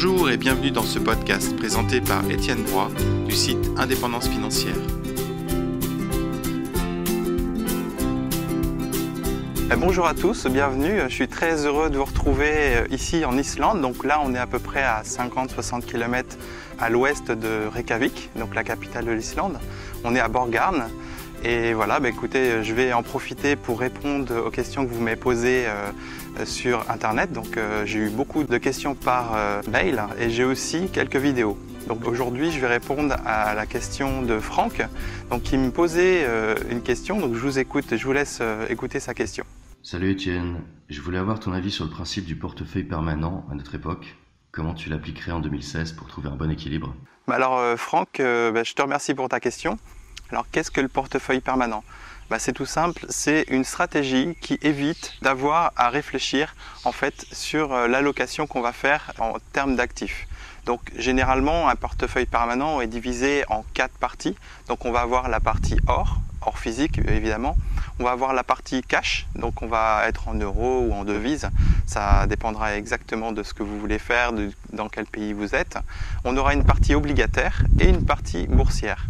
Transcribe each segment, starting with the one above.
Bonjour et bienvenue dans ce podcast présenté par Étienne Broy du site Indépendance Financière. Eh, bonjour à tous, bienvenue. Je suis très heureux de vous retrouver euh, ici en Islande. Donc là, on est à peu près à 50-60 km à l'ouest de Reykjavik, donc la capitale de l'Islande. On est à Borgarn. Et voilà, bah, écoutez, je vais en profiter pour répondre aux questions que vous m'avez posées euh, sur Internet. Donc euh, j'ai eu beaucoup de questions par euh, mail et j'ai aussi quelques vidéos. Donc aujourd'hui, je vais répondre à la question de Franck, donc qui me posait une question. Donc je vous écoute, je vous laisse écouter sa question. Salut Étienne, je voulais avoir ton avis sur le principe du portefeuille permanent à notre époque. Comment tu l'appliquerais en 2016 pour trouver un bon équilibre? Bah Alors Franck, bah, je te remercie pour ta question. Alors qu'est-ce que le portefeuille permanent? Bah, C'est tout simple, c'est une stratégie qui évite d'avoir à réfléchir en fait sur euh, l'allocation qu'on va faire en termes d'actifs. Donc généralement un portefeuille permanent est divisé en quatre parties. Donc on va avoir la partie or, or physique évidemment. On va avoir la partie cash, donc on va être en euros ou en devises. Ça dépendra exactement de ce que vous voulez faire, de, dans quel pays vous êtes. On aura une partie obligataire et une partie boursière.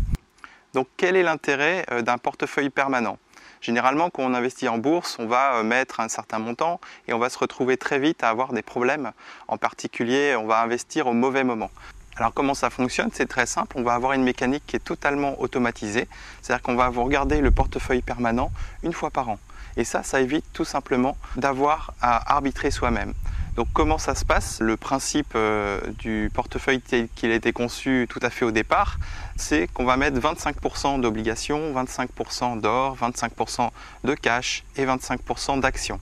Donc quel est l'intérêt euh, d'un portefeuille permanent? Généralement, quand on investit en bourse, on va euh, mettre un certain montant et on va se retrouver très vite à avoir des problèmes. En particulier, on va investir au mauvais moment. Alors comment ça fonctionne? C'est très simple, on va avoir une mécanique qui est totalement automatisée, c'est-à-dire qu'on va vous regarder le portefeuille permanent une fois par an. Et ça, ça évite tout simplement d'avoir à arbitrer soi-même. Donc comment ça se passe? Le principe euh, du portefeuille tel qu'il a été conçu tout à fait au départ, c'est qu'on va mettre 25% d'obligations, 25% d'or, 25% de cash et 25% d'actions.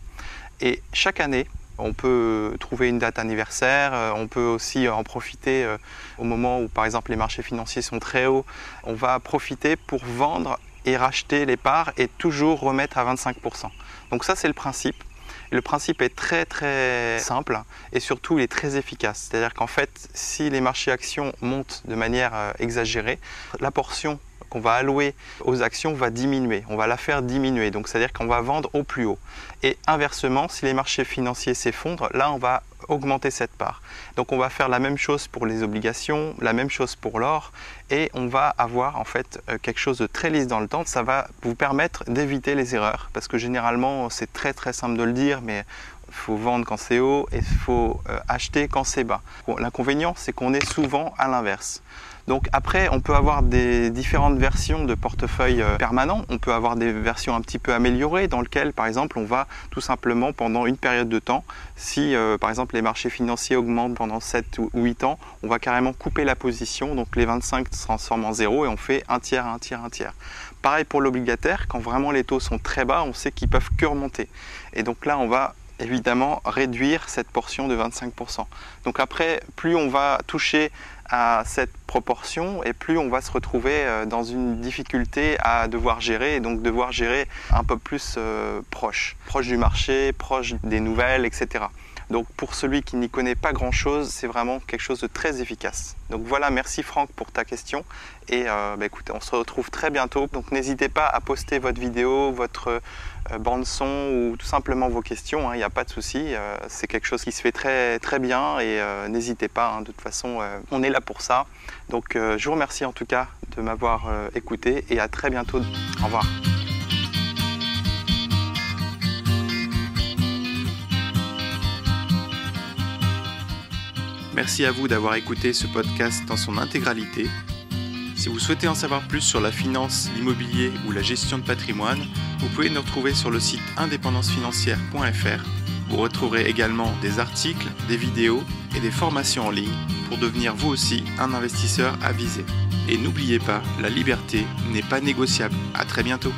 Et chaque année, on peut trouver une date anniversaire, euh, on peut aussi en profiter euh, au moment où par exemple les marchés financiers sont très hauts. On va profiter pour vendre et racheter les parts et toujours remettre à 25%. Donc ça c'est le principe. Le principe est très très simple et surtout il est très efficace. C'est-à-dire qu'en fait, si les marchés actions montent de manière euh, exagérée, la portion qu'on va allouer aux actions va diminuer, on va la faire diminuer. Donc c'est-à-dire qu'on va vendre au plus haut. Et inversement, si les marchés financiers s'effondrent, là on va augmenter cette part. Donc on va faire la même chose pour les obligations, la même chose pour l'or et on va avoir en fait euh, quelque chose de très lisse dans le temps. Ça va vous permettre d'éviter les erreurs parce que généralement c'est très très simple de le dire mais faut vendre quand c'est haut et il faut euh, acheter quand c'est bas. L'inconvénient c'est qu'on est souvent à l'inverse. Donc après, on peut avoir des différentes versions de portefeuille euh, permanent. On peut avoir des versions un petit peu améliorées dans lesquelles, par exemple, on va tout simplement pendant une période de temps, si euh, par exemple les marchés financiers augmentent pendant 7 ou 8 ans, on va carrément couper la position. Donc les 25 se transforment en zéro et on fait un tiers, un tiers, un tiers. Pareil pour l'obligataire, quand vraiment les taux sont très bas, on sait qu'ils peuvent que remonter. Et donc là, on va évidemment réduire cette portion de 25%. Donc après, plus on va toucher à cette proportion et plus on va se retrouver euh, dans une difficulté à devoir gérer et donc devoir gérer un peu plus euh, proche, proche du marché, proche des nouvelles, etc. Donc pour celui qui n'y connaît pas grand-chose, c'est vraiment quelque chose de très efficace. Donc voilà, merci Franck pour ta question. Et euh, bah, on se retrouve très bientôt. Donc n'hésitez pas à poster votre vidéo, votre euh, bande son ou tout simplement vos questions. Il hein, n'y a pas de souci. Euh, c'est quelque chose qui se fait très très bien et n'hésitez pas. Hein. de toute façon, on est là pour ça. Donc je vous remercie en tout cas de m'avoir écouté et à très bientôt. Au revoir. Merci à vous d'avoir écouté ce podcast dans son intégralité. Si vous souhaitez en savoir plus sur la finance, l'immobilier ou la gestion de patrimoine, vous pouvez nous retrouver sur le site indépendancefinancière.fr. Vous retrouverez également des articles, des vidéos et des formations en ligne pour devenir vous aussi un investisseur avisé. Et n'oubliez pas, la liberté n'est pas négociable. À très bientôt.